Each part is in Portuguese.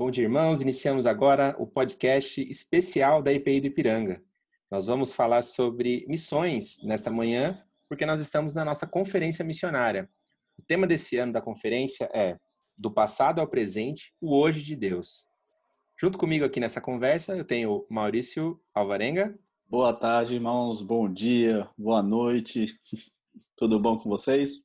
Bom dia, irmãos. Iniciamos agora o podcast especial da IPI do Ipiranga. Nós vamos falar sobre missões nesta manhã, porque nós estamos na nossa conferência missionária. O tema desse ano da conferência é Do passado ao presente, o hoje de Deus. Junto comigo aqui nessa conversa, eu tenho Maurício Alvarenga. Boa tarde, irmãos. Bom dia, boa noite. Tudo bom com vocês?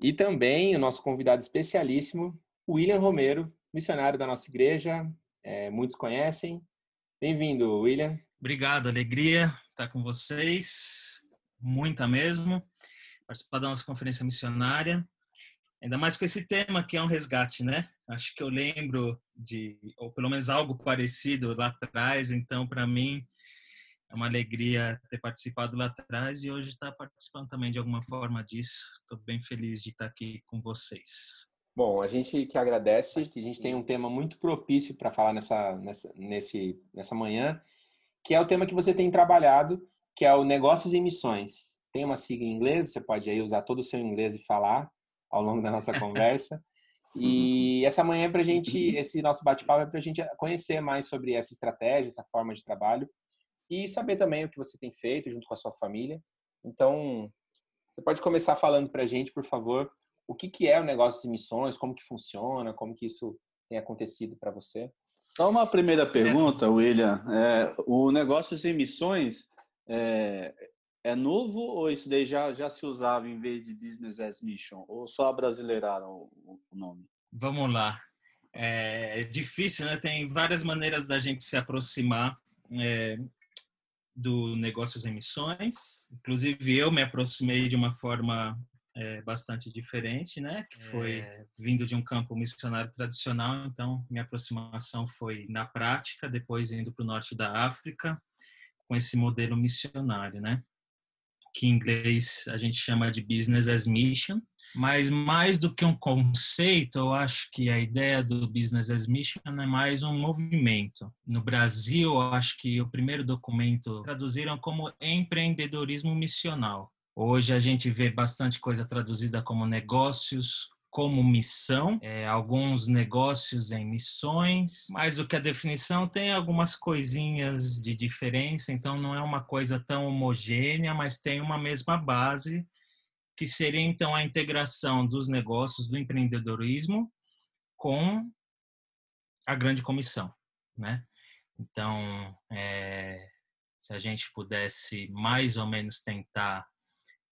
E também o nosso convidado especialíssimo, William Romero, missionário da nossa igreja. É, muitos conhecem. Bem-vindo, William. Obrigado, alegria estar com vocês. Muita mesmo. Participar da nossa conferência missionária. Ainda mais com esse tema que é um resgate, né? Acho que eu lembro de, ou pelo menos algo parecido lá atrás, então para mim é uma alegria ter participado lá atrás e hoje estar participando também de alguma forma disso. Estou bem feliz de estar aqui com vocês. Bom, a gente que agradece, que a gente tem um tema muito propício para falar nessa, nessa, nesse, nessa manhã, que é o tema que você tem trabalhado, que é o negócios e missões. Tem uma sigla em inglês, você pode aí usar todo o seu inglês e falar ao longo da nossa conversa. E essa manhã é para gente, esse nosso bate-papo é para a gente conhecer mais sobre essa estratégia, essa forma de trabalho e saber também o que você tem feito junto com a sua família. Então, você pode começar falando para a gente, por favor, o que, que é o negócio de missões, como que funciona, como que isso tem acontecido para você? Só uma primeira pergunta, William. É, o negócio de missões é, é, novo ou isso daí já, já se usava em vez de Business as Mission? Ou só brasileiraram o, o nome? Vamos lá. É, é, difícil, né? Tem várias maneiras da gente se aproximar é, do negócios em missões. Inclusive, eu me aproximei de uma forma é, bastante diferente, né? Que foi é. vindo de um campo missionário tradicional. Então, minha aproximação foi na prática, depois indo para o norte da África com esse modelo missionário, né? Que em inglês a gente chama de business as mission. Mas mais do que um conceito, eu acho que a ideia do business as mission é mais um movimento. No Brasil, eu acho que o primeiro documento traduziram como empreendedorismo missional Hoje a gente vê bastante coisa traduzida como negócios como missão, é, alguns negócios em missões, mais do que a definição tem algumas coisinhas de diferença, então não é uma coisa tão homogênea, mas tem uma mesma base, que seria então a integração dos negócios do empreendedorismo com a grande comissão, né? Então, é, se a gente pudesse mais ou menos tentar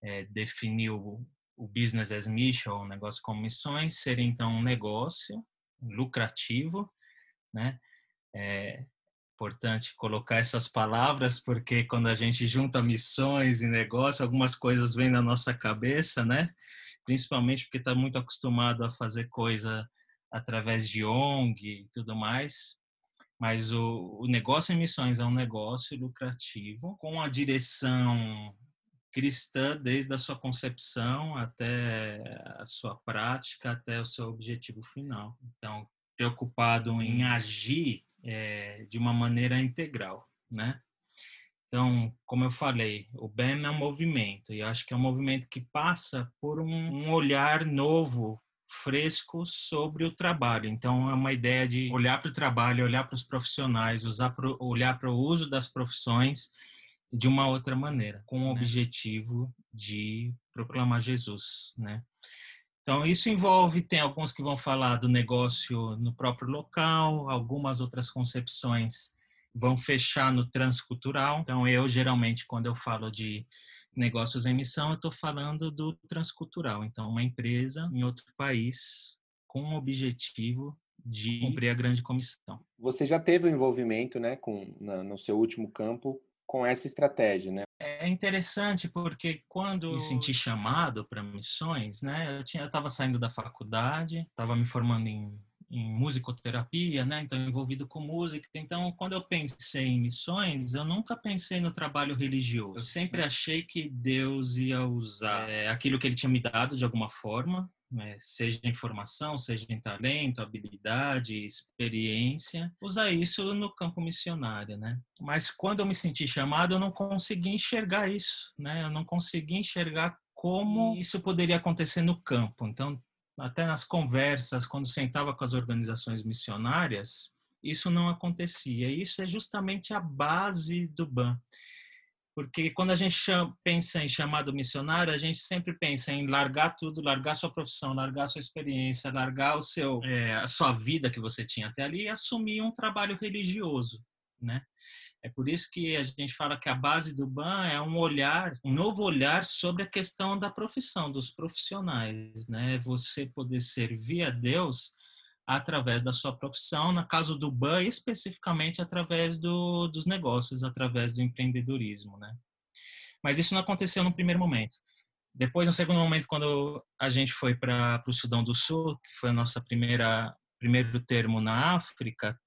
é, definir o, o business as mission, o negócio como missões, seria então um negócio lucrativo, né? É importante colocar essas palavras porque quando a gente junta missões e negócio, algumas coisas vêm na nossa cabeça, né? Principalmente porque está muito acostumado a fazer coisa através de ONG e tudo mais. Mas o, o negócio em missões é um negócio lucrativo com a direção cristã desde a sua concepção até a sua prática, até o seu objetivo final. Então, preocupado em uhum. agir é, de uma maneira integral, né? Então, como eu falei, o BEM é um movimento e acho que é um movimento que passa por um, um olhar novo, fresco sobre o trabalho. Então, é uma ideia de olhar para o trabalho, olhar para os profissionais, usar pro, olhar para o uso das profissões de uma outra maneira, com o né? objetivo de proclamar Jesus, né? Então, isso envolve, tem alguns que vão falar do negócio no próprio local, algumas outras concepções vão fechar no transcultural. Então, eu, geralmente, quando eu falo de negócios em missão, eu estou falando do transcultural. Então, uma empresa em outro país com o objetivo de cumprir a grande comissão. Você já teve um envolvimento, né, com, na, no seu último campo com essa estratégia, né? É interessante porque quando me senti chamado para missões, né? Eu tinha, estava saindo da faculdade, estava me formando em, em musicoterapia, né? Então envolvido com música. Então, quando eu pensei em missões, eu nunca pensei no trabalho religioso. Eu sempre achei que Deus ia usar é, aquilo que Ele tinha me dado de alguma forma, né, seja em formação, seja em talento, habilidade, experiência, usar isso no campo missionário, né? Mas quando eu me senti chamado, eu não consegui enxergar isso, né? Eu não consegui enxergar como isso poderia acontecer no campo. Então, até nas conversas, quando sentava com as organizações missionárias, isso não acontecia. Isso é justamente a base do BAN. Porque quando a gente chama, pensa em chamado missionário, a gente sempre pensa em largar tudo, largar sua profissão, largar sua experiência, largar o seu, é, a sua vida que você tinha até ali e assumir um trabalho religioso, né? É por isso que a gente fala que a base do BAN é um olhar, um novo olhar sobre a questão da profissão, dos profissionais, né? Você poder servir a Deus através da sua profissão, no caso do BAN, especificamente através do, dos negócios, através do empreendedorismo, né? Mas isso não aconteceu no primeiro momento. Depois, no segundo momento, quando a gente foi para o Sudão do Sul, que foi a nossa primeira primeiro termo na África,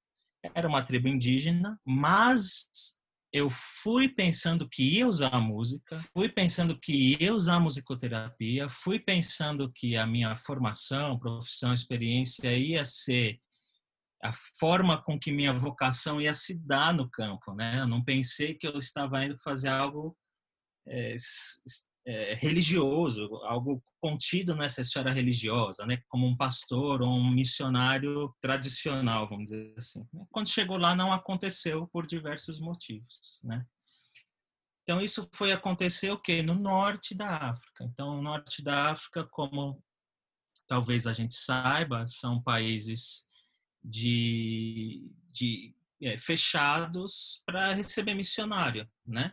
era uma tribo indígena, mas eu fui pensando que ia usar música, fui pensando que ia usar musicoterapia, fui pensando que a minha formação, profissão, experiência ia ser a forma com que minha vocação ia se dar no campo, né? Eu não pensei que eu estava indo fazer algo é, é, religioso, algo contido nessa esfera religiosa, né? Como um pastor ou um missionário tradicional, vamos dizer assim. Quando chegou lá, não aconteceu por diversos motivos, né? Então isso foi acontecer o que no norte da África. Então o norte da África, como talvez a gente saiba, são países de, de é, fechados para receber missionário, né?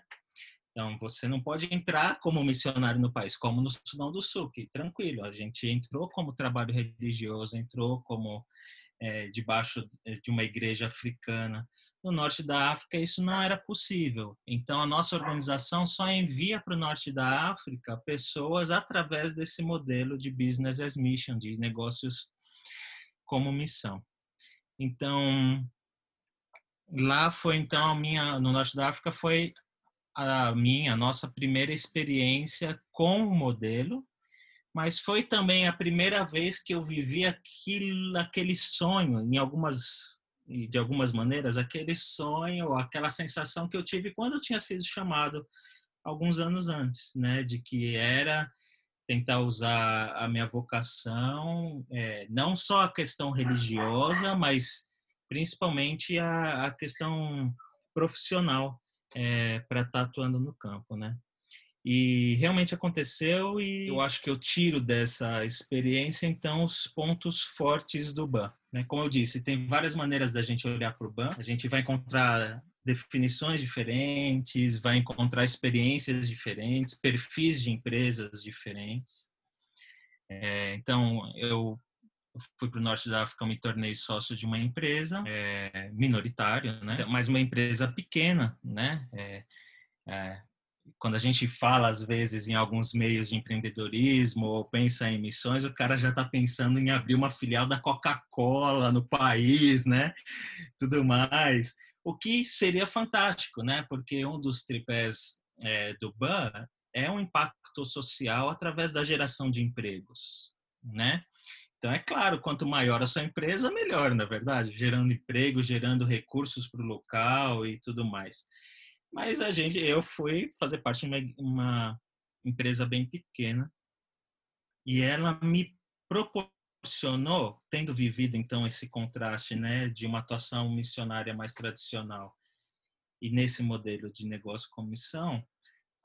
Então, você não pode entrar como missionário no país, como no Sudão do Sul, que tranquilo, a gente entrou como trabalho religioso, entrou como é, debaixo é, de uma igreja africana. No norte da África, isso não era possível. Então, a nossa organização só envia para o norte da África pessoas através desse modelo de business as mission, de negócios como missão. Então, lá foi então a minha no norte da África foi a minha, a nossa primeira experiência com o modelo, mas foi também a primeira vez que eu vivi aquilo, aquele sonho, em algumas de algumas maneiras, aquele sonho, aquela sensação que eu tive quando eu tinha sido chamado alguns anos antes, né, de que era tentar usar a minha vocação, é, não só a questão religiosa, mas principalmente a, a questão profissional, é, para estar tá atuando no campo, né? E realmente aconteceu e eu acho que eu tiro dessa experiência então os pontos fortes do BAN. Né? Como eu disse, tem várias maneiras da gente olhar para o BAN. A gente vai encontrar definições diferentes, vai encontrar experiências diferentes, perfis de empresas diferentes. É, então, eu fui para o norte da África, me tornei sócio de uma empresa é, minoritária, né? Mas uma empresa pequena, né? É, é, quando a gente fala às vezes em alguns meios de empreendedorismo ou pensa em missões, o cara já está pensando em abrir uma filial da Coca-Cola no país, né? Tudo mais. O que seria fantástico, né? Porque um dos tripés é, do BAN é um impacto social através da geração de empregos, né? Então, é claro, quanto maior a sua empresa, melhor, na é verdade, gerando emprego, gerando recursos para o local e tudo mais. Mas a gente, eu fui fazer parte de uma, uma empresa bem pequena e ela me proporcionou, tendo vivido então esse contraste, né, de uma atuação missionária mais tradicional e nesse modelo de negócio com missão,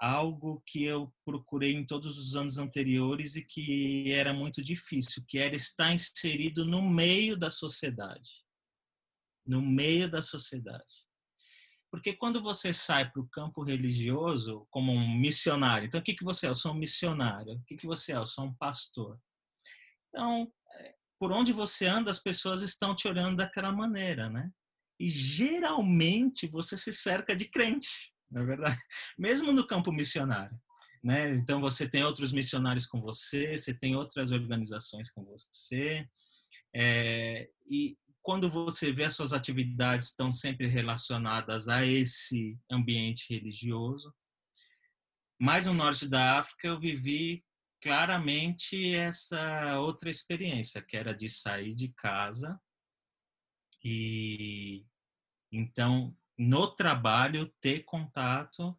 algo que eu procurei em todos os anos anteriores e que era muito difícil, que era estar inserido no meio da sociedade. No meio da sociedade. Porque quando você sai para o campo religioso como um missionário, então o que, que você é? Eu sou um missionário. O que, que você é? Eu sou um pastor. Então, é, por onde você anda, as pessoas estão te olhando daquela maneira, né? E geralmente você se cerca de crente na é verdade, mesmo no campo missionário. Né? Então você tem outros missionários com você, você tem outras organizações com você, é, e quando você vê as suas atividades estão sempre relacionadas a esse ambiente religioso. Mas no norte da África eu vivi claramente essa outra experiência, que era de sair de casa e então no trabalho ter contato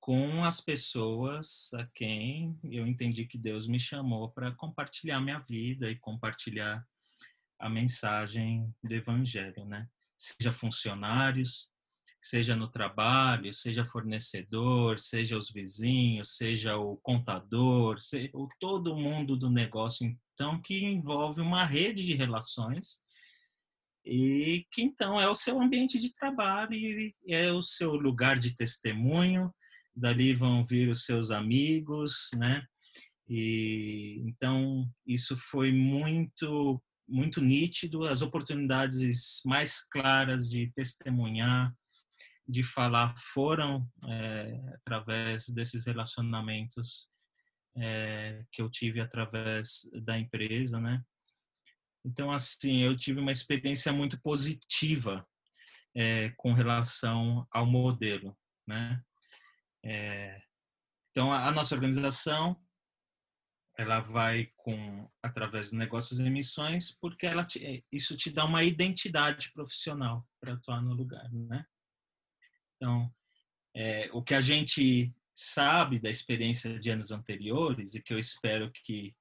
com as pessoas a quem eu entendi que Deus me chamou para compartilhar minha vida e compartilhar a mensagem do evangelho, né? Seja funcionários, seja no trabalho, seja fornecedor, seja os vizinhos, seja o contador, seja todo mundo do negócio, então que envolve uma rede de relações e que então é o seu ambiente de trabalho e é o seu lugar de testemunho. Dali vão vir os seus amigos, né? E então isso foi muito muito nítido, as oportunidades mais claras de testemunhar, de falar foram é, através desses relacionamentos é, que eu tive através da empresa, né? Então, assim, eu tive uma experiência muito positiva é, com relação ao modelo, né? É, então, a, a, nossa organização, ela vai com através dos negócios e emissões, porque ela te, isso te dá uma identidade profissional para atuar no lugar, né? Então, é, o que a gente sabe da experiência de anos anteriores e que eu espero que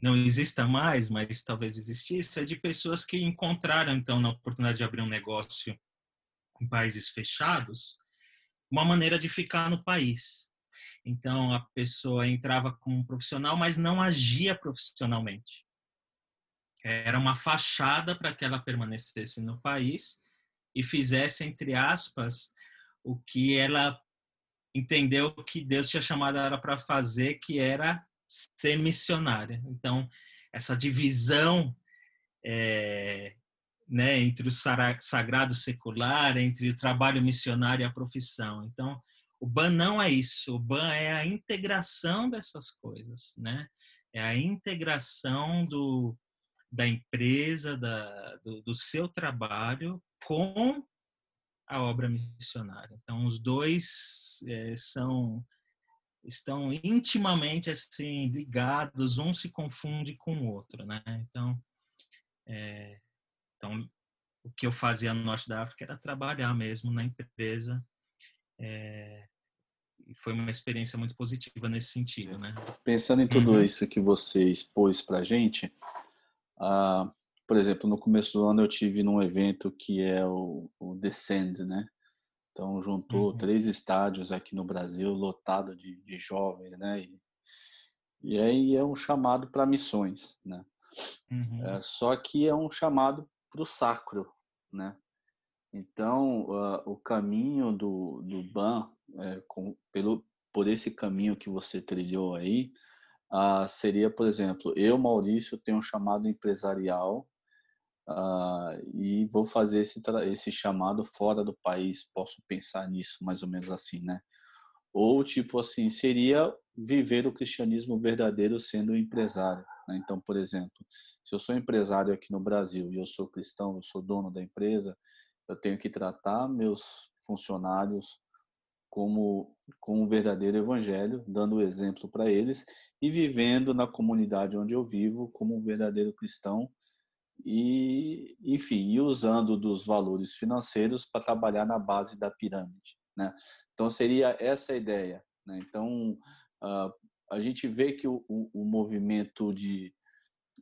não exista mais, mas talvez existisse, é de pessoas que encontraram, então, na oportunidade de abrir um negócio em países fechados, uma maneira de ficar no país. Então, a pessoa entrava como profissional, mas não agia profissionalmente. Era uma fachada para que ela permanecesse no país e fizesse, entre aspas, o que ela entendeu que Deus tinha chamado ela para fazer, que era ser missionária. Então, essa divisão é, né, entre o sagrado secular, entre o trabalho missionário e a profissão. Então, o BAN não é isso. O BAN é a integração dessas coisas, né? É a integração do, da empresa, da, do, do seu trabalho com a obra missionária. Então, os dois é, são estão intimamente assim ligados, um se confunde com o outro, né? Então, é, então o que eu fazia no norte da África era trabalhar mesmo na empresa. É, e foi uma experiência muito positiva nesse sentido, né? Pensando em tudo uhum. isso que você expôs para gente, ah, por exemplo, no começo do ano eu tive num evento que é o, o Descend, né? Então juntou uhum. três estádios aqui no Brasil, lotado de, de jovens, né? E, e aí é um chamado para missões, né? Uhum. É, só que é um chamado para o sacro, né? Então uh, o caminho do, do BAN, é, com, pelo, por esse caminho que você trilhou aí, uh, seria, por exemplo, eu, Maurício, tenho um chamado empresarial Uh, e vou fazer esse, esse chamado fora do país. Posso pensar nisso mais ou menos assim, né? Ou tipo assim, seria viver o cristianismo verdadeiro sendo empresário. Né? Então, por exemplo, se eu sou empresário aqui no Brasil e eu sou cristão, eu sou dono da empresa, eu tenho que tratar meus funcionários como, como um verdadeiro evangelho, dando exemplo para eles e vivendo na comunidade onde eu vivo como um verdadeiro cristão e, enfim, e usando dos valores financeiros para trabalhar na base da pirâmide, né? Então seria essa a ideia, né? Então uh, a gente vê que o, o, movimento de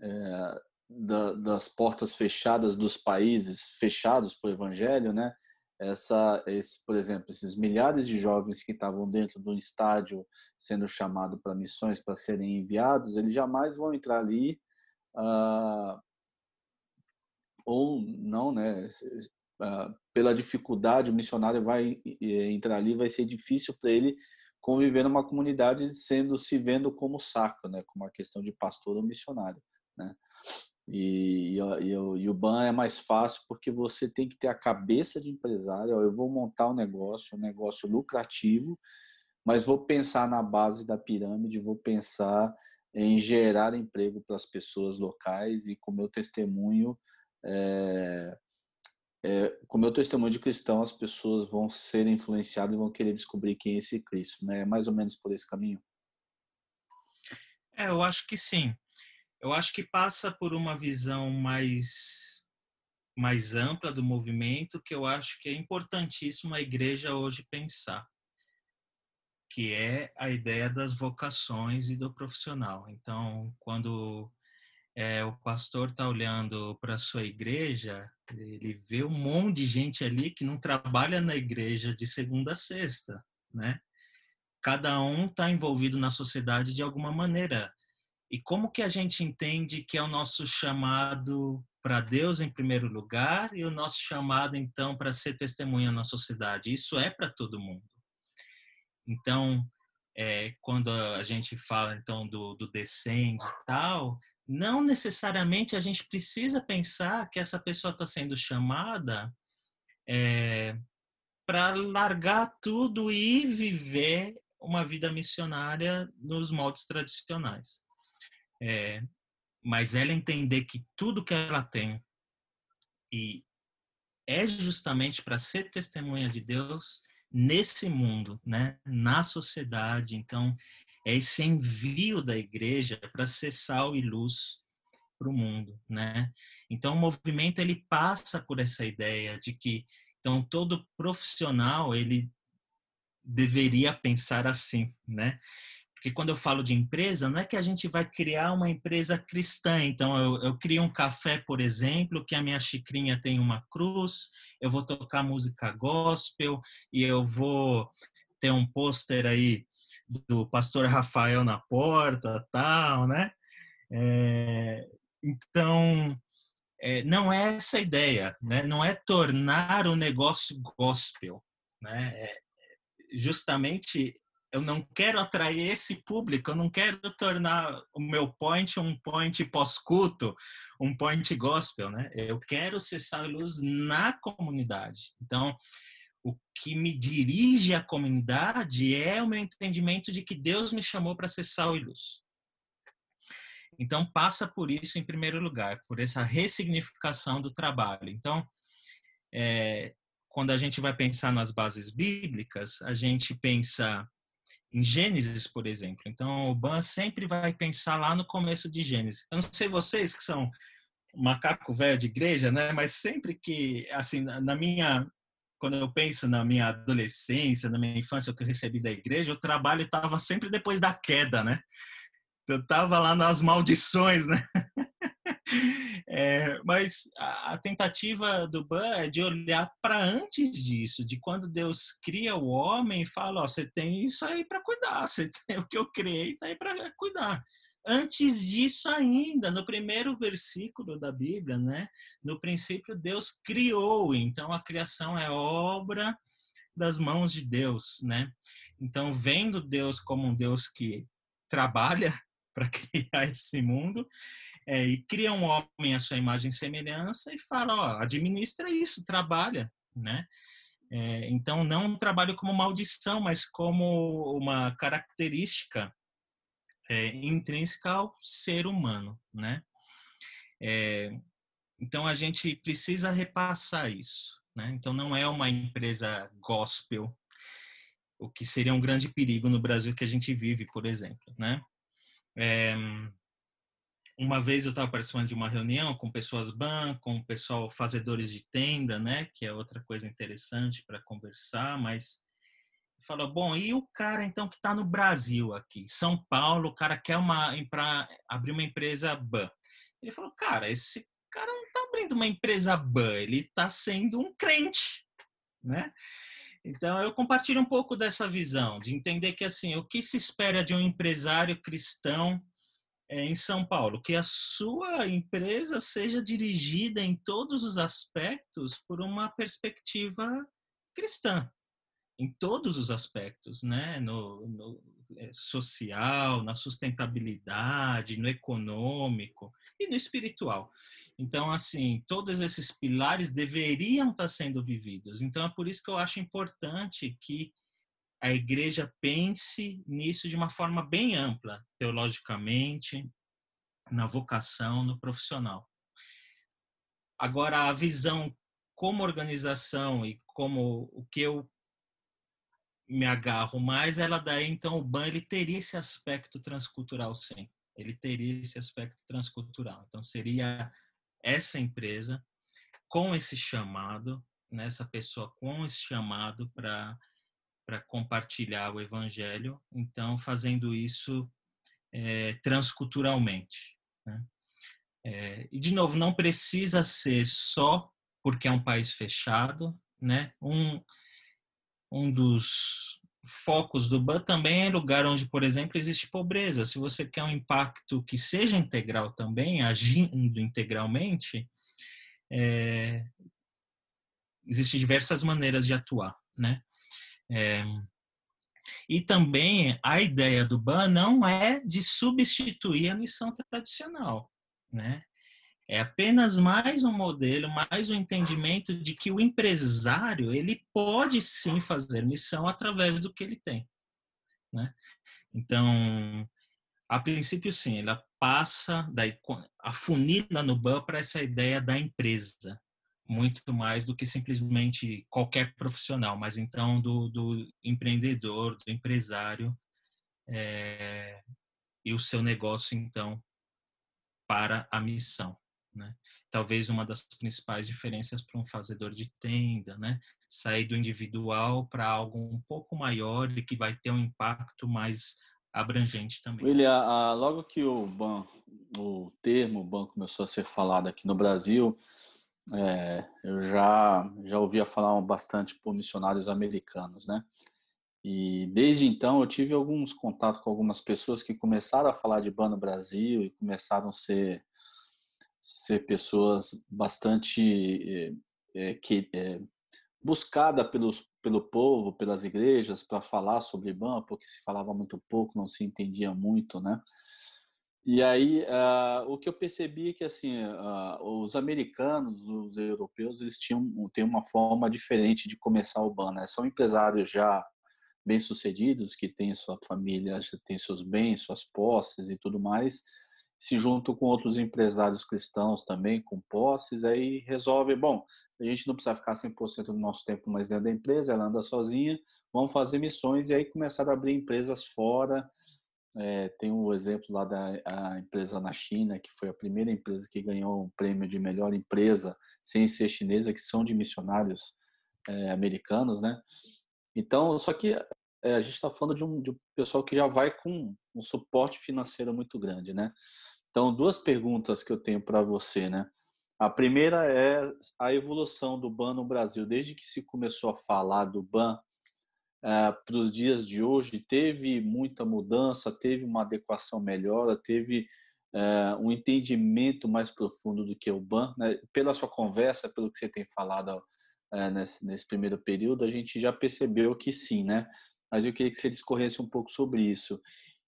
é, da, das portas fechadas dos países fechados para o evangelho, né? Essa, esse, por exemplo, esses milhares de jovens que estavam dentro do estádio sendo chamados para missões para serem enviados, eles jamais vão entrar ali uh, ou não, né? Pela dificuldade, o missionário vai entrar ali, vai ser difícil para ele conviver numa comunidade sendo se vendo como saco, né? Como uma questão de pastor ou missionário, né? E, e, e, e, o ban é mais fácil porque você tem que ter a cabeça de empresário. Eu vou montar um negócio, um negócio lucrativo, mas vou pensar na base da pirâmide, vou pensar em gerar emprego para as pessoas locais e com meu testemunho é, é, com o meu testemunho de cristão, as pessoas vão ser influenciadas e vão querer descobrir quem é esse Cristo, né? É mais ou menos por esse caminho. É, eu acho que sim. Eu acho que passa por uma visão mais mais ampla do movimento que eu acho que é importantíssimo a igreja hoje pensar. que é a ideia das vocações e do profissional. Então, quando é, o pastor está olhando para a sua igreja, ele vê um monte de gente ali que não trabalha na igreja de segunda a sexta, né? Cada um está envolvido na sociedade de alguma maneira. E como que a gente entende que é o nosso chamado para Deus em primeiro lugar e o nosso chamado então para ser testemunha na sociedade? Isso é para todo mundo. Então, é, quando a gente fala então do, do descende e tal, não necessariamente a gente precisa pensar que essa pessoa está sendo chamada é, para largar tudo e viver uma vida missionária nos moldes tradicionais. É, mas ela entender que tudo que ela tem e é justamente para ser testemunha de Deus nesse mundo, né, na sociedade. Então, é esse envio da igreja para ser sal e luz para o mundo, né? Então o movimento ele passa por essa ideia de que então todo profissional ele deveria pensar assim, né? Porque quando eu falo de empresa, não é que a gente vai criar uma empresa cristã. Então, eu, eu crio um café, por exemplo, que a minha xicrinha tem uma cruz, eu vou tocar música gospel e eu vou ter um pôster aí do pastor Rafael na porta, tal, né? É, então, é, não é essa a ideia, né? Não é tornar o negócio gospel, né? É, justamente eu não quero atrair esse público, eu não quero tornar o meu point um point pós-culto, um point gospel, né? Eu quero sal e luz na comunidade. Então, o que me dirige à comunidade é o meu entendimento de que Deus me chamou para ser sal e luz. Então, passa por isso em primeiro lugar, por essa ressignificação do trabalho. Então, é, quando a gente vai pensar nas bases bíblicas, a gente pensa em Gênesis, por exemplo. Então, o Ban sempre vai pensar lá no começo de Gênesis. Eu não sei vocês que são macaco velho de igreja, né? Mas sempre que, assim, na minha quando eu penso na minha adolescência, na minha infância, o que eu recebi da igreja, o trabalho estava sempre depois da queda, né? Eu estava lá nas maldições, né? É, mas a, tentativa do Ban é de olhar para antes disso, de quando Deus cria o homem e fala: ó, você tem isso aí para cuidar, você tem o que eu criei, tá aí para cuidar. Antes disso ainda, no primeiro versículo da Bíblia, né? No princípio Deus criou, então a criação é obra das mãos de Deus, né? Então, vendo Deus como um Deus que trabalha para criar esse mundo, é, e cria um homem à sua imagem e semelhança e fala, ó, administra isso, trabalha, né? É, então, não um trabalho como maldição, mas como uma característica é, intrínseca ao ser humano, né? É, então a gente precisa repassar isso, né? Então não é uma empresa gospel, o que seria um grande perigo no Brasil que a gente vive, por exemplo, né? É, uma vez eu estava participando de uma reunião com pessoas ban, com pessoal fazedores de tenda, né? Que é outra coisa interessante para conversar, mas falou, bom, e o cara então que está no Brasil aqui, São Paulo, o cara quer uma para abrir uma empresa ban. Ele falou, cara, esse cara não está abrindo uma empresa ban, ele está sendo um crente, né? Então eu compartilho um pouco dessa visão, de entender que assim, o que se espera de um empresário cristão é, em São Paulo, que a sua empresa seja dirigida em todos os aspectos por uma perspectiva cristã, em todos os aspectos, né? No, no é, social, na sustentabilidade, no econômico e no espiritual. Então, assim, todos esses pilares deveriam estar sendo vividos. Então, é por isso que eu acho importante que a igreja pense nisso de uma forma bem ampla, teologicamente, na vocação, no profissional. Agora, a visão como organização e como o que eu me agarro mais, ela daí então o BAN ele teria esse aspecto transcultural sim. Ele teria esse aspecto transcultural. Então seria essa empresa com esse chamado, nessa né, pessoa com esse chamado para para compartilhar o evangelho, então fazendo isso é, transculturalmente. Né? É, e de novo, não precisa ser só porque é um país fechado, né? Um, um dos focos do BAN também é lugar onde, por exemplo, existe pobreza. Se você quer um impacto que seja integral também, agindo integralmente, é, existem diversas maneiras de atuar, né? É, e também a ideia do BAN não é de substituir a missão tradicional, né? É apenas mais um modelo, mais um entendimento de que o empresário ele pode sim fazer missão através do que ele tem, né? Então, a princípio sim, ela passa daí a funila no BAN para essa ideia da empresa, muito mais do que simplesmente qualquer profissional, mas então do, do empreendedor, do empresário é, e o seu negócio então para a missão, né? Talvez uma das principais diferenças para um fazedor de tenda, né? Sair do individual para algo um pouco maior e que vai ter um impacto mais abrangente também. William, logo que o ban, o termo ban começou a ser falado aqui no Brasil, é, eu já, já ouvia falar bastante por missionários americanos, né? E desde então eu tive alguns contatos com algumas pessoas que começaram a falar de ban no Brasil e começaram a ser, ser pessoas bastante é, que, é, buscada pelos, pelo povo, pelas igrejas para falar sobre ban, porque se falava muito pouco, não se entendia muito, né? E aí, uh, o que eu percebi é que assim, uh, os americanos, os europeus, eles tinham têm uma forma diferente de começar o ban. Né? São empresários já bem-sucedidos, que têm sua família, já têm seus bens, suas posses e tudo mais, se juntam com outros empresários cristãos também, com posses, aí resolve, bom, a gente não precisa ficar 100% do nosso tempo mais dentro da empresa, ela anda sozinha, vamos fazer missões e aí começaram a abrir empresas fora, é, tem um exemplo lá da empresa na China, que foi a primeira empresa que ganhou um prêmio de melhor empresa sem ser chinesa, que são de missionários é, americanos, né? Então, só que é, a gente está falando de um, de um pessoal que já vai com um suporte financeiro muito grande, né? Então, duas perguntas que eu tenho para você, né? A primeira é a evolução do BAN no Brasil. Desde que se começou a falar do BAN, uh, para os dias de hoje, teve muita mudança, teve uma adequação melhor, teve uh, um entendimento mais profundo do que o BAN. Né? Pela sua conversa, pelo que você tem falado uh, nesse, nesse, primeiro período, a gente já percebeu que sim, né? Mas eu queria que você discorresse um pouco sobre isso.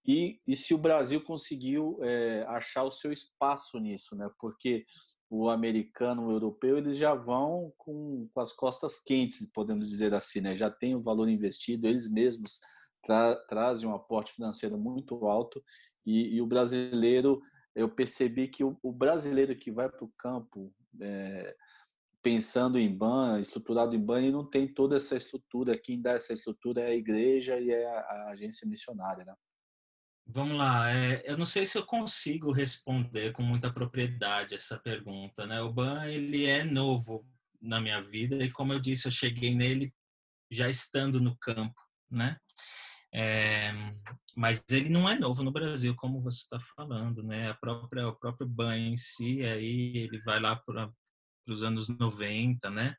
E, e se o Brasil conseguiu achar o seu espaço nisso, né? Porque o americano, o europeu, eles já vão com, com as costas quentes, podemos dizer assim, né? Já tem o valor investido, eles mesmos tra trazem um aporte financeiro muito alto e, e, o brasileiro, eu percebi que o, o brasileiro que vai para o campo é, pensando em ban, estruturado em ban, ele não tem toda essa estrutura. Quem dá essa estrutura é a igreja e é a, agência missionária, né? Vamos lá, é, eu não sei se eu consigo responder com muita propriedade essa pergunta, né? O BAN, ele é novo na minha vida e, como eu disse, eu cheguei nele já estando no campo, né? É, mas ele não é novo no Brasil, como você está falando, né? A própria, o próprio BAN em si, aí ele vai lá para os anos 90, né?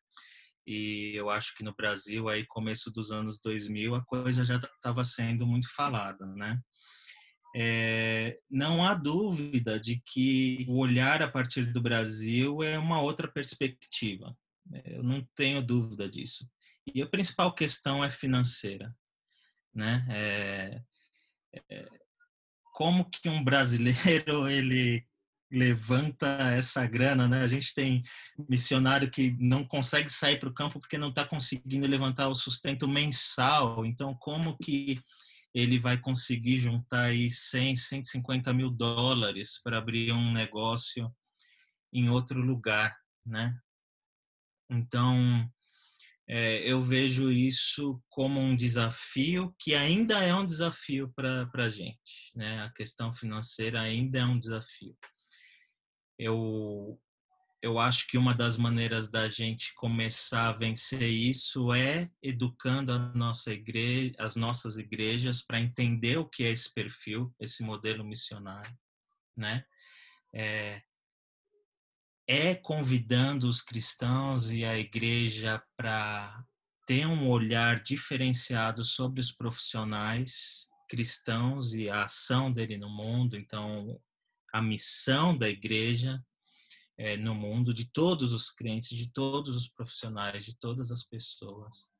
E eu acho que no Brasil, aí começo dos anos 2000, a coisa já estava sendo muito falada, né? é, não há dúvida de que o olhar a partir do Brasil é uma outra perspectiva. Eu não tenho dúvida disso. E a principal questão é financeira, né? É, é, como que um brasileiro ele levanta essa grana, né? A gente tem missionário que não consegue sair para o campo porque não está conseguindo levantar o sustento mensal. Então, como que ele vai conseguir juntar aí 100, 150 mil dólares para abrir um negócio em outro lugar, né? Então, é, eu vejo isso como um desafio que ainda é um desafio para a gente, né? A questão financeira ainda é um desafio. Eu eu acho que uma das maneiras da gente começar a vencer isso é educando a nossa igreja, as nossas igrejas para entender o que é esse perfil, esse modelo missionário, né? É, é convidando os cristãos e a igreja para ter um olhar diferenciado sobre os profissionais cristãos e a ação dele no mundo, então a missão da igreja é, no mundo, de todos os crentes, de todos os profissionais, de todas as pessoas.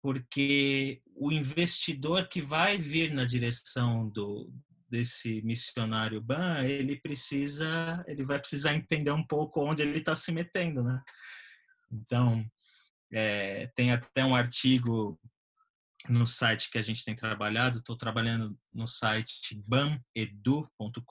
Porque o investidor que vai vir na direção do, desse missionário ban, ele precisa, ele vai precisar entender um pouco onde ele está se metendo, né? Então, é, tem até um artigo no site que a gente tem trabalhado, estou trabalhando no site banedu.com.br,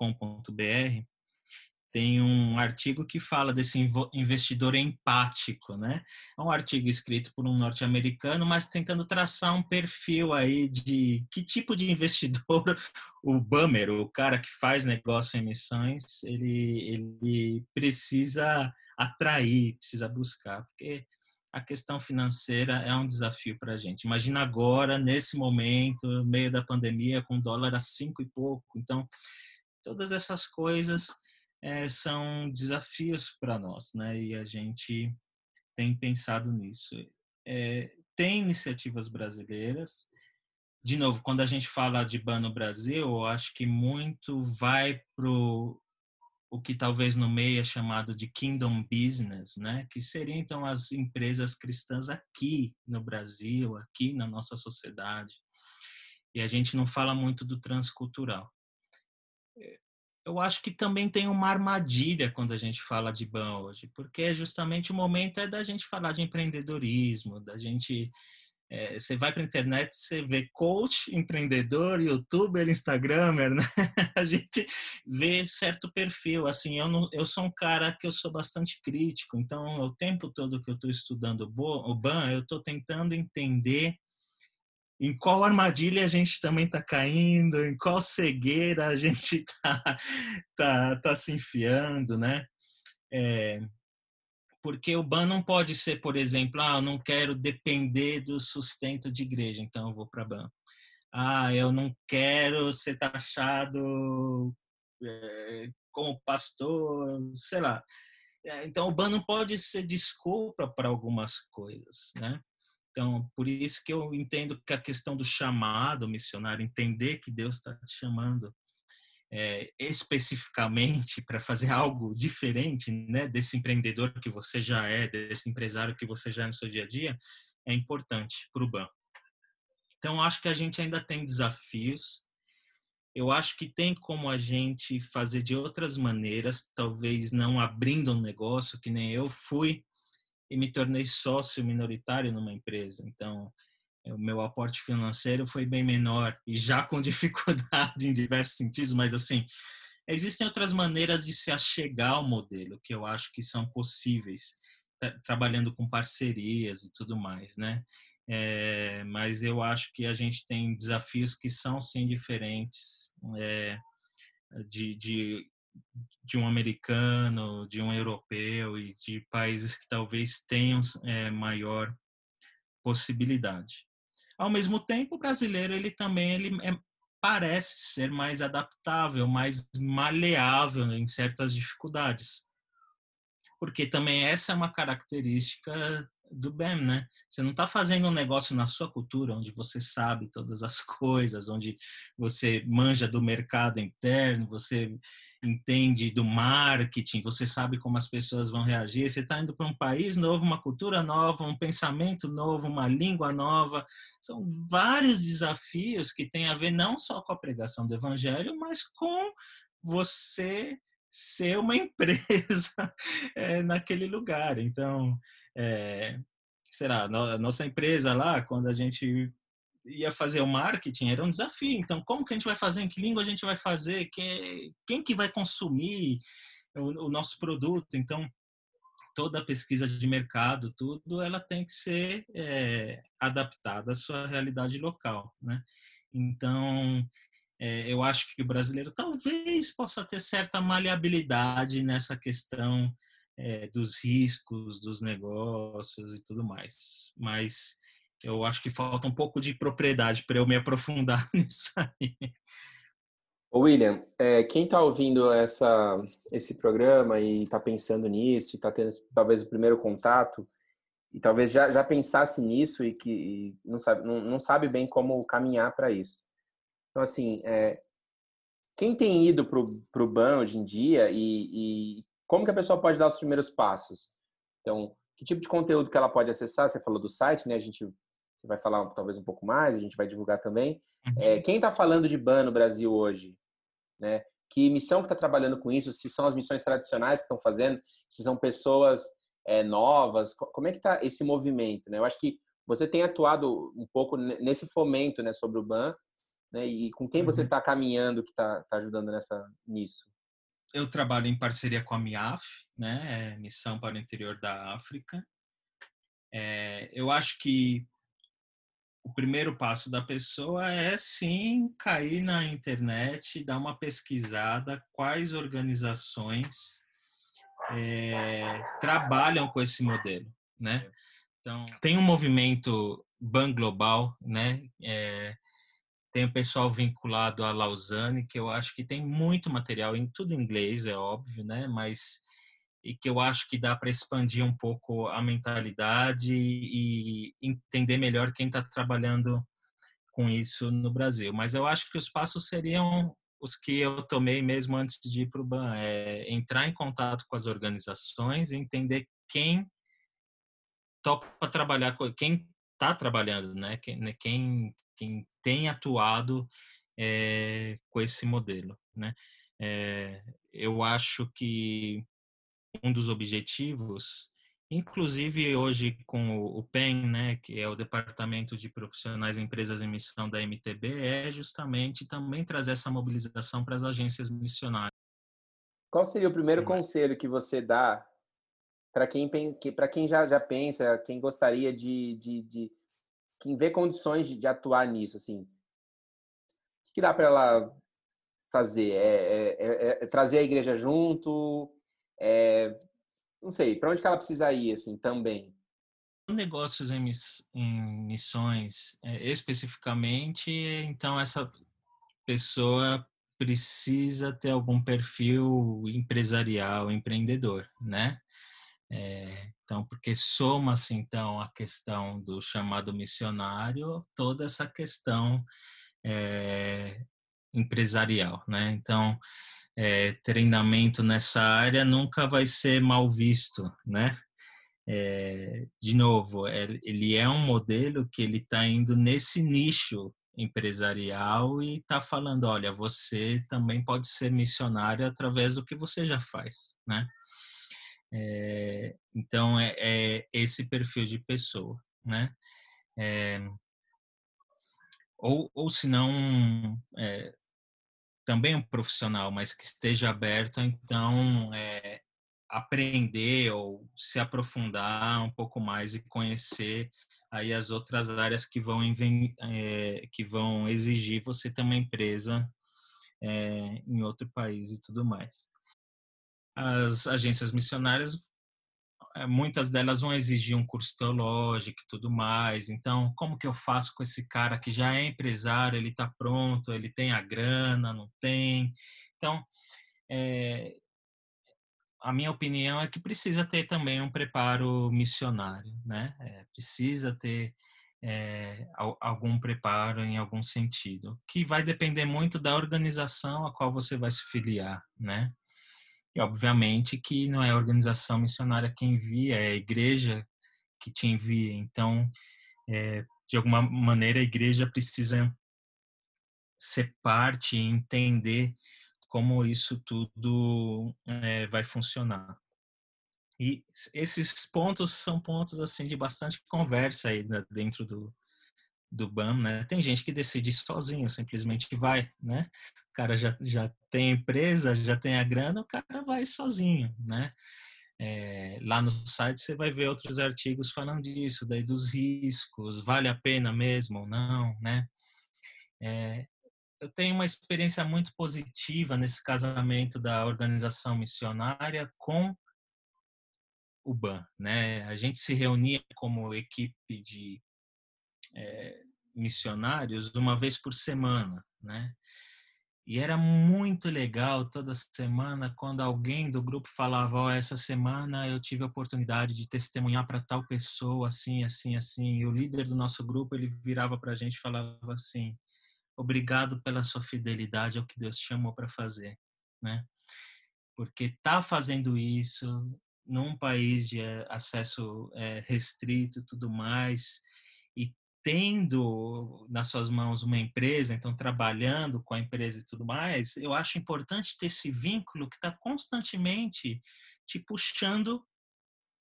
tem um artigo que fala desse investidor empático, né? É um artigo escrito por um norte-americano, mas tentando traçar um perfil aí de que tipo de investidor o Bummer, o cara que faz negócio em emissões, ele, ele precisa atrair, precisa buscar, porque a questão financeira é um desafio para a gente. Imagina agora, nesse momento, no meio da pandemia, com dólar a cinco e pouco. Então, todas essas coisas é, são desafios para nós, né? E a gente tem pensado nisso. É, tem iniciativas brasileiras. De novo, quando a gente fala de ban no Brasil, eu acho que muito vai pro o que talvez no meio é chamado de kingdom business, né? Que seriam então as empresas cristãs aqui no Brasil, aqui na nossa sociedade. E a gente não fala muito do transcultural eu acho que também tem uma armadilha quando a gente fala de ban hoje, porque justamente o momento é da gente falar de empreendedorismo, da gente é, você vai para a internet, você vê coach, empreendedor, youtuber, instagramer, né? A gente vê certo perfil. Assim, eu, não, eu sou um cara que eu sou bastante crítico, então o tempo todo que eu estou estudando o BAN, eu estou tentando entender em qual armadilha a gente também está caindo, em qual cegueira a gente está tá, tá se enfiando, né? É, porque o ban não pode ser, por exemplo, ah, eu não quero depender do sustento de igreja, então eu vou para ban. Ah, eu não quero ser taxado é, como pastor, sei lá. É, então o ban não pode ser desculpa para algumas coisas, né? Então, por isso que eu entendo que a questão do chamado missionário, entender que Deus está te chamando é, especificamente para fazer algo diferente, né, desse empreendedor que você já é, desse empresário que você já é no seu dia a dia, é importante para o banco. Então, acho que a gente ainda tem desafios. Eu acho que tem como a gente fazer de outras maneiras, talvez não abrindo um negócio, que nem eu fui e me tornei sócio minoritário numa empresa. Então, o meu aporte financeiro foi bem menor e já com dificuldade em diversos sentidos, mas assim, existem outras maneiras de se achegar ao modelo que eu acho que são possíveis, trabalhando com parcerias e tudo mais, né? É, mas eu acho que a gente tem desafios que são sim diferentes é, de, de de um americano, de um europeu e de países que talvez tenham é, maior possibilidade. Ao mesmo tempo, o brasileiro ele também ele é, parece ser mais adaptável, mais maleável em certas dificuldades, porque também essa é uma característica do BEM, né? Você não está fazendo um negócio na sua cultura, onde você sabe todas as coisas, onde você manja do mercado interno, você entende do marketing, você sabe como as pessoas vão reagir. Você está indo para um país novo, uma cultura nova, um pensamento novo, uma língua nova. São vários desafios que têm a ver não só com a pregação do evangelho, mas com você ser uma empresa é, naquele lugar. Então, é, será, a nossa empresa lá, quando a gente ia fazer o marketing era um desafio. Então, como que a gente vai fazer? Em que língua a gente vai fazer? Quem, quem que vai consumir o, o, nosso produto? Então, toda a pesquisa de mercado, tudo, ela tem que ser é, adaptada à sua realidade local, né? Então, é, eu acho que o brasileiro talvez possa ter certa maleabilidade nessa questão é, dos riscos dos negócios e tudo mais. Mas eu acho que falta um pouco de propriedade para eu me aprofundar nisso aí. William, é, quem está ouvindo essa, esse programa e está pensando nisso, está tendo talvez o primeiro contato, e talvez já, já pensasse nisso e que e não, sabe, não, não sabe bem como caminhar para isso. Então, assim, é, quem tem ido para o BAN hoje em dia e, e, como que a pessoa pode dar os primeiros passos? Então, que tipo de conteúdo que ela pode acessar? Você falou do site, né? A gente vai falar talvez um pouco mais, a gente vai divulgar também. Uhum. É, quem está falando de BAN no Brasil hoje? Né? Que missão que está trabalhando com isso? Se são as missões tradicionais que estão fazendo? Se são pessoas é, novas? Como é que está esse movimento? Né? Eu acho que você tem atuado um pouco nesse fomento né, sobre o BAN, né? E com quem você está uhum. caminhando que está tá ajudando nessa nisso? Eu trabalho em parceria com a MIAF, né? É Missão para o Interior da África. É, eu acho que o primeiro passo da pessoa é sim cair na internet, dar uma pesquisada quais organizações é, trabalham com esse modelo, né? Então tem um movimento Ban Global, né? É, tem o pessoal vinculado a Lausanne, que eu acho que tem muito material, em tudo em inglês, é óbvio, né? Mas e que eu acho que dá para expandir um pouco a mentalidade e entender melhor quem está trabalhando com isso no Brasil. Mas eu acho que os passos seriam os que eu tomei mesmo antes de ir para o BAN, é entrar em contato com as organizações, entender quem topa trabalhar, quem está trabalhando, né? Quem, né? Quem tem atuado é, com esse modelo. Né? É, eu acho que um dos objetivos, inclusive hoje com o PEN, né, que é o Departamento de Profissionais e Empresas em Missão da MTB, é justamente também trazer essa mobilização para as agências missionárias. Qual seria o primeiro conselho que você dá para quem, quem já, já pensa, quem gostaria de, de, de quem vê condições de, de atuar nisso, assim, o que dá para ela fazer? É, é, é, é, trazer a igreja junto? É, não sei, para onde que ela precisa ir, assim, também? Negócios em, miss, em missões, é, especificamente, então essa pessoa precisa ter algum perfil empresarial, empreendedor, né? É, então, porque soma-se então a questão do chamado missionário, toda essa questão é, empresarial, né? Então, é, treinamento nessa área nunca vai ser mal visto, né? De novo, ele é um modelo que ele está indo nesse nicho empresarial e está falando, olha, você também pode ser missionário através do que você já faz, né? É, então, é, é, esse perfil de pessoa, né? É, ou, ou se não, é, também um profissional, mas que esteja aberto, então, aprender ou se aprofundar um pouco mais e conhecer aí as outras áreas que vão, que vão exigir você ter uma empresa em outro país e tudo mais as agências missionárias, eh, muitas delas vão exigir um curso teológico e tudo mais. Então, como que eu faço com esse cara que já é empresário, ele está pronto, ele tem a grana, não tem? Então, é, a minha opinião é que precisa ter também um preparo missionário, né? É, precisa ter é, algum preparo em algum sentido, que vai depender muito da organização a qual você vai se filiar, né? E, obviamente, que não é a organização missionária que envia, é a igreja que te envia. Então, é, de alguma maneira, a igreja precisa ser parte e entender como isso tudo é, vai funcionar. E esses pontos são pontos assim de bastante conversa aí dentro do, do BAM, né? Tem gente que decide sozinho, simplesmente vai, né? Cara já, já tem empresa, já tem a grana, o cara vai sozinho, né? É, lá no site você vai ver outros artigos falando disso, daí dos riscos, vale a pena mesmo ou não, né? É, eu tenho uma experiência muito positiva nesse casamento da organização missionária com o BAN, né? A gente se reunia como equipe de é, missionários uma vez por semana, né? E era muito legal toda semana quando alguém do grupo falava: oh, essa semana eu tive a oportunidade de testemunhar para tal pessoa, assim, assim, assim. E o líder do nosso grupo ele virava para a gente e falava assim: obrigado pela sua fidelidade ao que Deus chamou para fazer, né? Porque tá fazendo isso num país de eh, acesso é, restrito, tudo mais, tendo nas suas mãos uma empresa, então trabalhando com a empresa e tudo mais, eu acho importante ter esse vínculo que está constantemente te puxando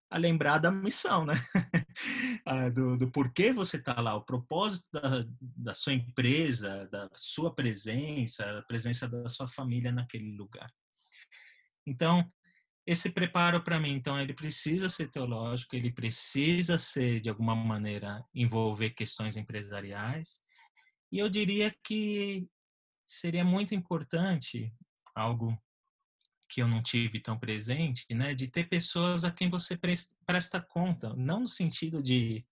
a lembrar da missão, né? Ah, do, do porquê você está lá, o propósito da, da sua empresa, da sua presença, a presença da sua família naquele lugar. Então, esse preparo para mim, então, ele precisa ser teológico, ele precisa ser, de alguma maneira, envolver questões empresariais. E eu diria que seria muito importante, algo que eu não tive tão presente, né, de ter pessoas a quem você presta conta, não no sentido de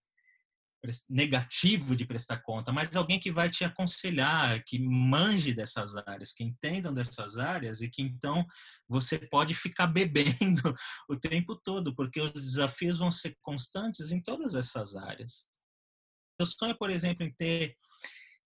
negativo de prestar conta, mas alguém que vai te aconselhar, que manje dessas áreas, que entendam dessas áreas e que então você pode ficar bebendo o tempo todo, porque os desafios vão ser constantes em todas essas áreas. Eu sonho, por exemplo, em ter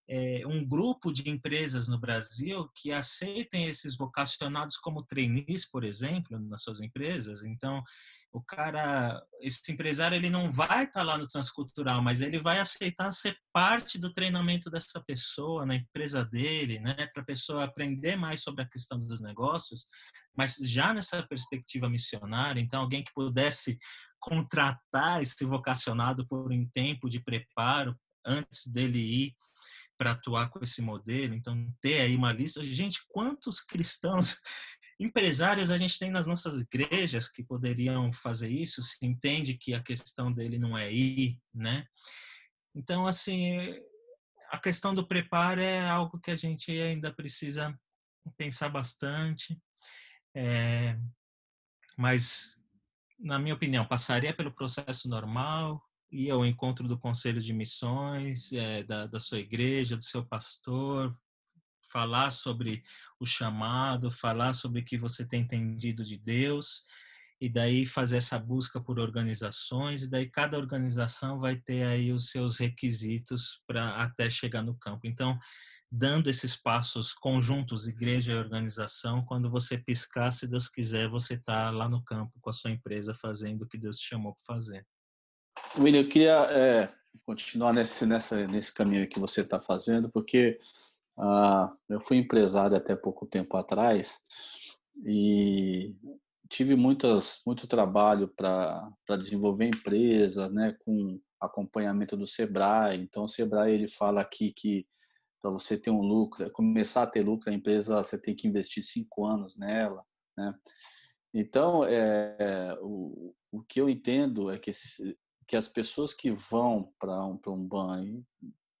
é, um grupo de empresas no Brasil que aceitem esses vocacionados como trainees, por exemplo, nas suas empresas. Então, o cara, esse empresário, ele não vai estar tá lá no transcultural, mas ele vai aceitar ser parte do treinamento dessa pessoa na empresa dele, né, para a pessoa aprender mais sobre a questão dos negócios, mas já nessa perspectiva missionária, então alguém que pudesse contratar esse vocacionado por um tempo de preparo antes dele ir para atuar com esse modelo, então ter aí uma lista, gente, quantos cristãos Empresários a gente tem nas nossas igrejas que poderiam fazer isso, se entende que a questão dele não é ir, né? Então, assim, a questão do preparo é algo que a gente ainda precisa pensar bastante, é, mas, na minha opinião, passaria pelo processo normal, ia ao encontro do conselho de missões, é, da, da sua igreja, do seu pastor, falar sobre o chamado, falar sobre o que você tem entendido de Deus, e daí fazer essa busca por organizações, e daí cada organização vai ter aí os seus requisitos para até chegar no campo. Então, dando esses passos conjuntos, igreja e organização, quando você piscar, se Deus quiser, você está lá no campo com a sua empresa fazendo o que Deus te chamou para fazer. William, eu queria é, continuar nesse, nessa, nesse caminho que você está fazendo, porque ah, eu fui empresário até pouco tempo atrás e tive muitas, muito trabalho para desenvolver empresa, né, com acompanhamento do Sebrae. Então, o Sebrae ele fala aqui que para você ter um lucro, começar a ter lucro, a empresa você tem que investir cinco anos nela, né? Então, é, o, o que eu entendo é que, que as pessoas que vão para um, um banho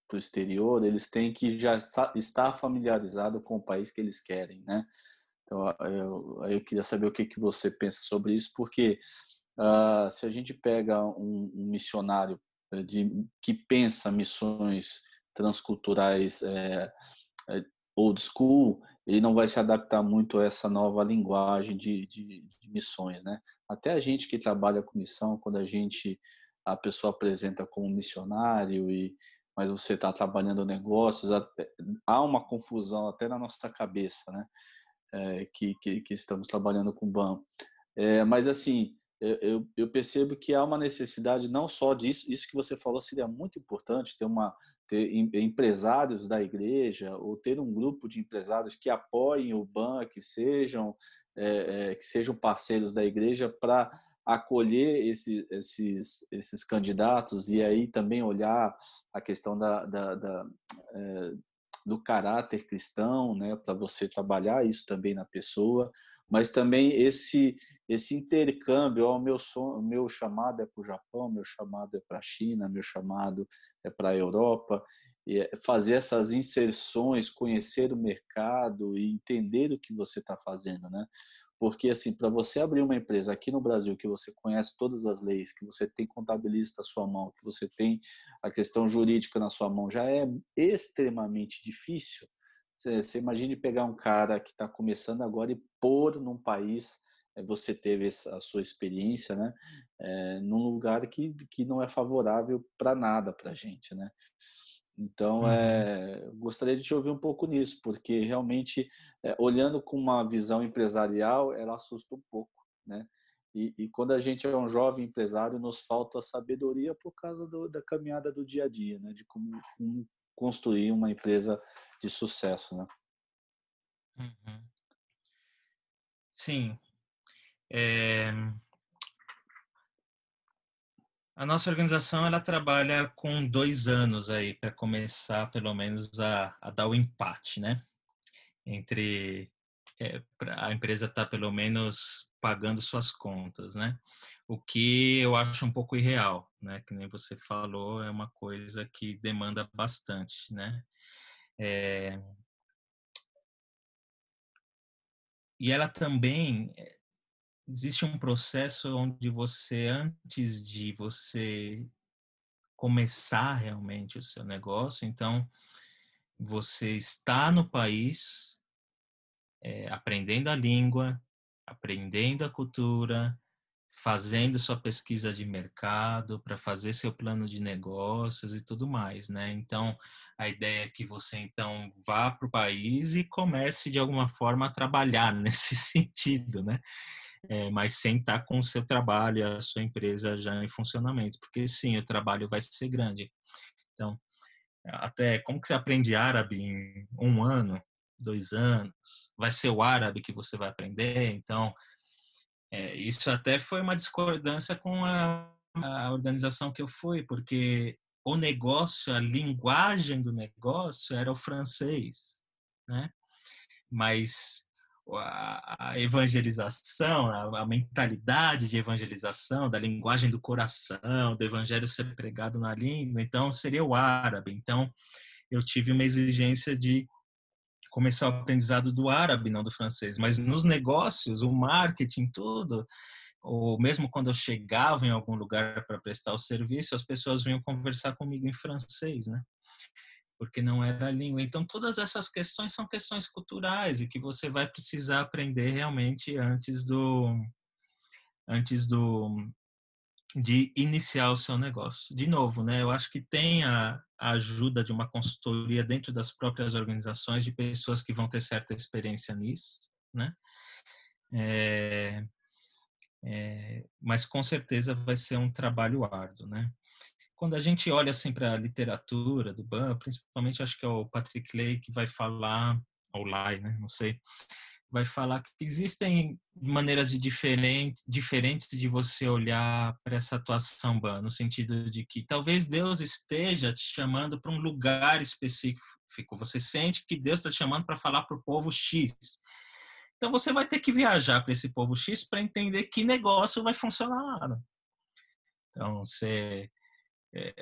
para o exterior, eles têm que já estar familiarizado com o país que eles querem, né? Então, eu, eu queria saber o que, que você pensa sobre isso, porque uh, se a gente pega um, um missionário eh, de, que pensa missões transculturais é, old school, ele não vai se adaptar muito a essa nova linguagem de, de, de missões, né? Até a gente que trabalha com missão, quando a gente a pessoa apresenta como missionário e mas você está trabalhando negócios, há uma confusão até na nossa cabeça, né? É, que, que, que, estamos trabalhando com banco. É, mas assim, eu, eu, percebo que há uma necessidade não só disso, isso que você falou seria muito importante, ter uma ter empresários da igreja ou ter um grupo de empresários que apoiem o BAN, que sejam é, que sejam parceiros da igreja para acolher esse, esses, esses candidatos e aí também olhar a questão da, da, da é, do caráter cristão, né, para você trabalhar isso também na pessoa, mas também esse esse intercâmbio, ó, meu son, meu chamado é para o Japão, meu chamado é para a China, meu chamado é para a Europa, e é fazer essas inserções, conhecer o mercado e entender o que você está fazendo, né? Porque, assim, para você abrir uma empresa aqui no Brasil, que você conhece todas as leis, que você tem contabilista na sua mão, que você tem a questão jurídica na sua mão, já é extremamente difícil. Você, você imagine pegar um cara que está começando agora e pôr num país, eh, você teve a sua experiência, né? É, num lugar que, que não é favorável para nada para a gente, né? Então, uhum. é, gostaria de te ouvir um pouco nisso, porque realmente, é, olhando com uma visão empresarial, ela assusta um pouco, né? E, e, quando a gente é um jovem empresário, nos falta sabedoria por causa do, da caminhada do dia a dia, né? De como, como construir uma empresa de sucesso, né? Uhum. Sim. É... A nossa organização ela trabalha com dois anos aí para começar, pelo menos, a, a, dar o empate, né? Entre é, a empresa estar tá, pelo menos pagando suas contas, né? O que eu acho um pouco irreal, né? Que nem você falou, é uma coisa que demanda bastante, né? É... E ela também existe um processo onde você, antes de você começar realmente o seu negócio, então você está no país, é, aprendendo a língua, aprendendo a cultura, fazendo sua pesquisa de mercado para fazer seu plano de negócios e tudo mais, né? Então, a ideia é que você então vá para o país e comece de alguma forma a trabalhar nesse sentido, né? É, mas sem estar com o seu trabalho, a sua empresa já em funcionamento, porque sim, o trabalho vai ser grande. Então, até como que você aprende árabe em um ano, dois anos? Vai ser o árabe que você vai aprender? Então, é, isso até foi uma discordância com a, a organização que eu fui, porque o negócio, a linguagem do negócio era o francês, né? Mas a, evangelização, a, mentalidade de evangelização, da linguagem do coração, do evangelho ser pregado na língua, então seria o árabe. Então eu tive uma exigência de começar o aprendizado do árabe, não do francês. Mas nos negócios, o marketing, tudo, ou mesmo quando eu chegava em algum lugar para prestar o serviço, as pessoas vinham conversar comigo em francês, né? Porque não era a língua. Então, todas essas questões são questões culturais e que você vai precisar aprender realmente antes do antes do de iniciar o seu negócio. De novo, né? Eu acho que tem a, a ajuda de uma consultoria dentro das próprias organizações de pessoas que vão ter certa experiência nisso, né? É, é, mas com certeza vai ser um trabalho árduo, né? Quando a gente olha assim para a literatura do Ban, principalmente acho que é o Patrick Lay que vai falar, ou Lai, né? Não sei, vai falar que existem maneiras de diferente, diferentes de você olhar para essa atuação Ban, no sentido de que talvez Deus esteja te chamando para um lugar específico. Você sente que Deus está te chamando para falar para o povo X. Então você vai ter que viajar para esse povo X para entender que negócio vai funcionar lá. Né? Então você é,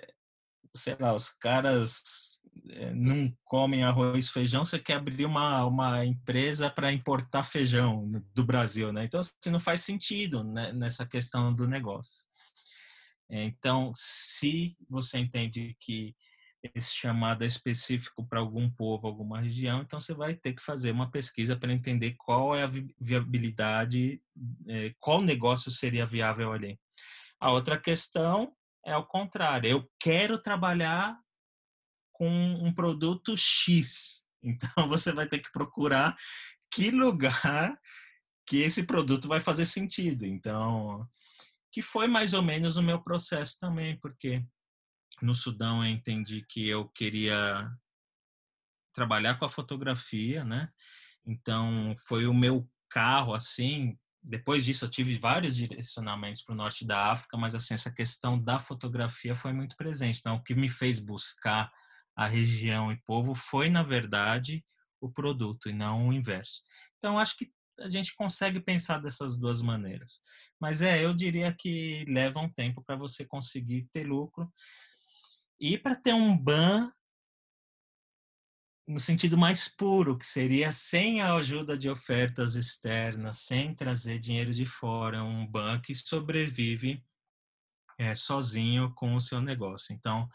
sei lá, os caras é, não comem arroz e feijão, você quer abrir uma, uma empresa para importar feijão do Brasil, né? Então, assim, não faz sentido né, nessa questão do negócio. Então, se você entende que esse chamado é específico para algum povo, alguma região, então você vai ter que fazer uma pesquisa para entender qual é a viabilidade, é, qual negócio seria viável ali. A outra questão é o contrário. Eu quero trabalhar com um produto X. Então você vai ter que procurar que lugar que esse produto vai fazer sentido. Então, que foi mais ou menos o meu processo também, porque no Sudão eu entendi que eu queria trabalhar com a fotografia, né? Então, foi o meu carro assim, depois disso eu tive vários direcionamentos para o norte da África, mas assim essa questão da fotografia foi muito presente. Então o que me fez buscar a região e povo foi na verdade o produto e não o inverso. Então acho que a gente consegue pensar dessas duas maneiras. Mas é, eu diria que leva um tempo para você conseguir ter lucro. E para ter um ban no sentido mais puro, que seria sem a ajuda de ofertas externas, sem trazer dinheiro de fora, um banco que sobrevive é, sozinho com o seu negócio. Então,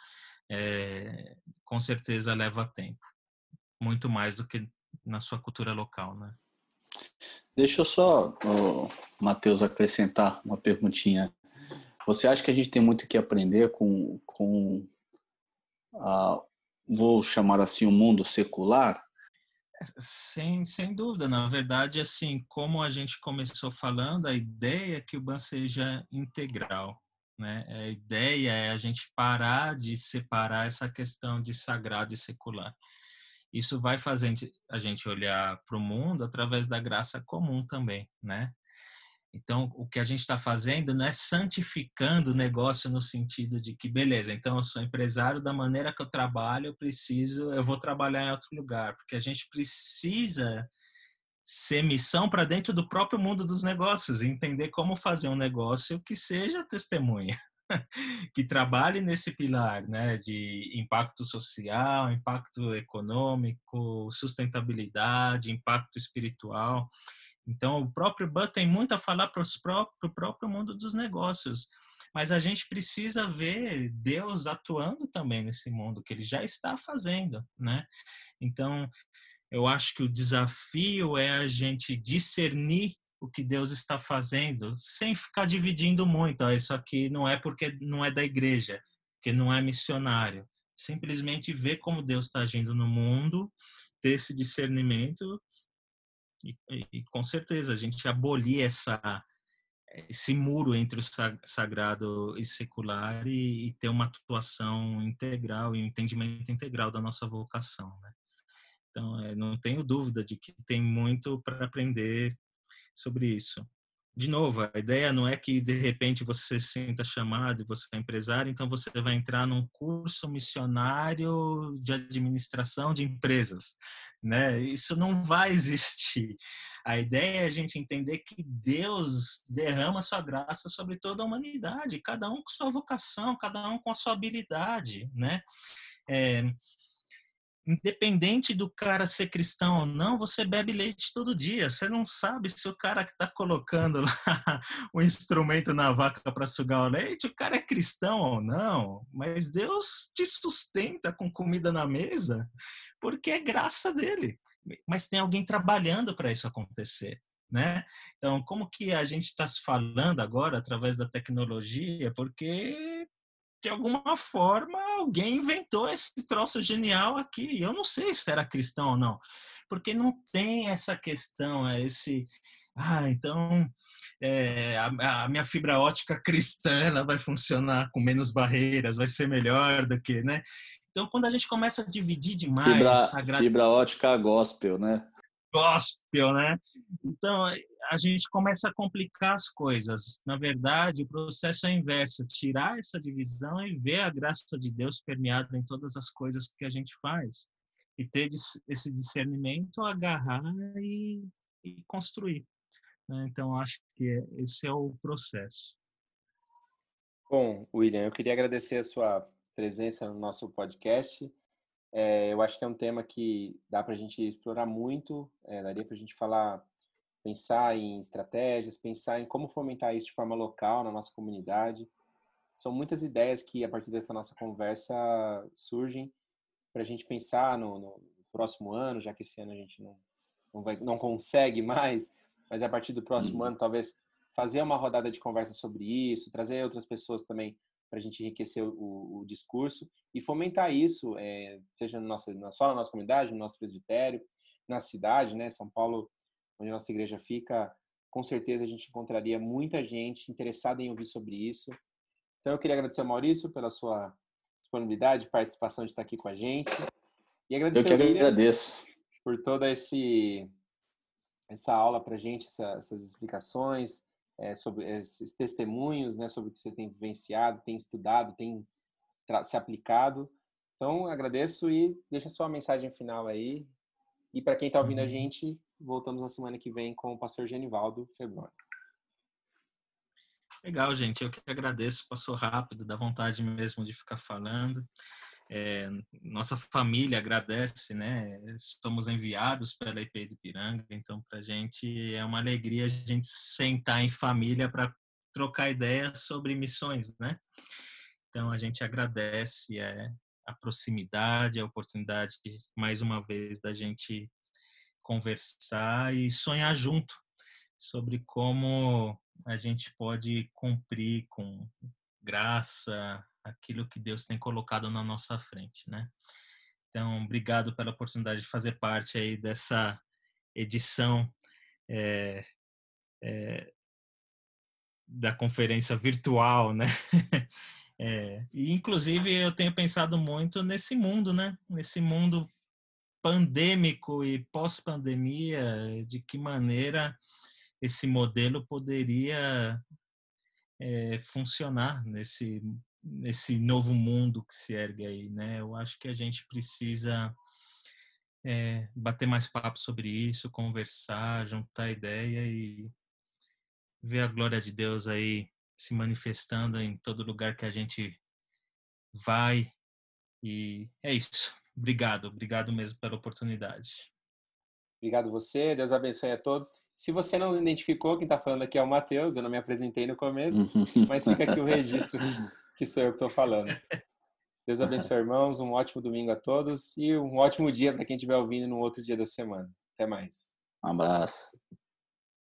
é, com certeza leva tempo, muito mais do que na sua cultura local, né? Deixa eu só, Matheus, acrescentar uma perguntinha. Você acha que a gente tem muito que aprender com, com a, vou chamar assim, o mundo secular? Sem, sem dúvida, na verdade, assim, como a gente começou falando, a ideia é que o BAN seja integral, né? A ideia é a gente parar de separar essa questão de sagrado e secular. Isso vai fazer a gente olhar para o mundo através da graça comum também, né? Então, o que a gente está fazendo não é santificando o negócio no sentido de que, beleza, então eu sou empresário da maneira que eu trabalho, eu preciso, eu vou trabalhar em outro lugar, porque a gente precisa ser missão para dentro do próprio mundo dos negócios, entender como fazer um negócio que seja testemunha, que trabalhe nesse pilar, né, de impacto social, impacto econômico, sustentabilidade, impacto espiritual. Então, o próprio Ban tem muito a falar para o próprio mundo dos negócios. Mas a gente precisa ver Deus atuando também nesse mundo, que ele já está fazendo, né? Então, eu acho que o desafio é a gente discernir o que Deus está fazendo, sem ficar dividindo muito. Ah, isso aqui não é porque não é da igreja, porque não é missionário. Simplesmente ver como Deus está agindo no mundo, ter esse discernimento e, e, com certeza a gente abolir essa esse muro entre o sagrado e secular e, e ter uma atuação integral e um entendimento integral da nossa vocação, né? Então, é, não tenho dúvida de que tem muito para aprender sobre isso de novo, a ideia não é que de repente você se sinta chamado e você é empresário, então você vai entrar num curso missionário de administração de empresas, né? Isso não vai existir. A ideia é a gente entender que Deus derrama sua graça sobre toda a humanidade, cada um com sua vocação, cada um com a sua habilidade, né? É, independente do cara ser cristão ou não, você bebe leite todo dia. Você não sabe se o cara que está colocando lá o instrumento na vaca para sugar o leite, o cara é cristão ou não. Mas Deus te sustenta com comida na mesa porque é graça dele. Mas tem alguém trabalhando para isso acontecer. Né? Então, como que a gente está se falando agora através da tecnologia? Porque de alguma forma alguém inventou esse troço genial aqui. Eu não sei se era cristão ou não, porque não tem essa questão, é esse. Ah, então é, a, a, minha fibra ótica cristã ela vai funcionar com menos barreiras, vai ser melhor do que, né? Então, quando a gente começa a dividir demais, fibra, sagrado... fibra ótica gospel, né? Gospel, né? Então, a gente começa a complicar as coisas. Na verdade, o processo é inverso: tirar essa divisão e ver a graça de Deus permeada em todas as coisas que a gente faz. E ter esse discernimento, agarrar e, e construir. Né? Então, acho que esse é o processo. Bom, William, eu queria agradecer a sua presença no nosso podcast. É, eu acho que é um tema que dá para a gente explorar muito, é, daria para a gente falar pensar em estratégias, pensar em como fomentar isso de forma local na nossa comunidade. São muitas ideias que, a partir dessa nossa conversa, surgem para a gente pensar no, no, próximo ano, já que esse ano a gente não, não, vai, não consegue mais, mas a partir do próximo uhum. ano, talvez fazer uma rodada de conversa sobre isso, trazer outras pessoas também para a gente enriquecer o, o, discurso e fomentar isso, é, seja no nosso, só na nossa comunidade, no nosso presbitério, na cidade, né? São Paulo onde a nossa igreja fica, com certeza a gente encontraria muita gente interessada em ouvir sobre isso. Então eu queria agradecer ao Maurício pela sua disponibilidade, participação de estar aqui com a gente. E agradecer eu que agradeço. por toda esse, essa aula para a gente, essa, essas explicações, é, sobre esses testemunhos, né, sobre o que você tem vivenciado, tem estudado, tem se aplicado. Então, agradeço e deixa sua mensagem final aí. E para quem está ouvindo a uhum. gente, voltamos na semana que vem com o pastor Genivaldo Febroni. Legal, gente. Eu que agradeço. Passou rápido, dá vontade mesmo de ficar falando. É, nossa família agradece, né? Somos enviados pela IP de Piranga, então para a gente é uma alegria a gente sentar em família para trocar ideias sobre missões, né? Então a gente agradece é, a proximidade, a oportunidade mais uma vez da gente conversar e sonhar junto sobre como a gente pode cumprir com graça aquilo que Deus tem colocado na nossa frente, né? Então, obrigado pela oportunidade de fazer parte aí dessa edição é, é, da conferência virtual, né? É, e inclusive eu tenho pensado muito nesse mundo, né? Nesse mundo pandêmico e pós-pandemia, de que maneira esse modelo poderia é, funcionar nesse nesse novo mundo que se ergue aí, né? Eu acho que a gente precisa é, bater mais papo sobre isso, conversar, juntar ideia e ver a glória de Deus aí se manifestando em todo lugar que a gente vai. E é isso. Obrigado, obrigado mesmo pela oportunidade. Obrigado você, Deus abençoe a todos. Se você não identificou, quem está falando aqui é o Matheus, eu não me apresentei no começo, mas fica aqui o registro que sou eu que estou falando. Deus abençoe, irmãos. Um ótimo domingo a todos e um ótimo dia para quem estiver ouvindo no outro dia da semana. Até mais. Um abraço.